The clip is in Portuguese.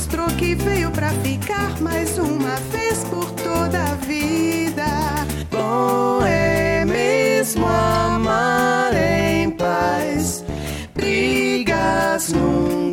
mostrou que veio pra ficar mais uma vez por toda a vida. Bom é mesmo amar em paz, brigas no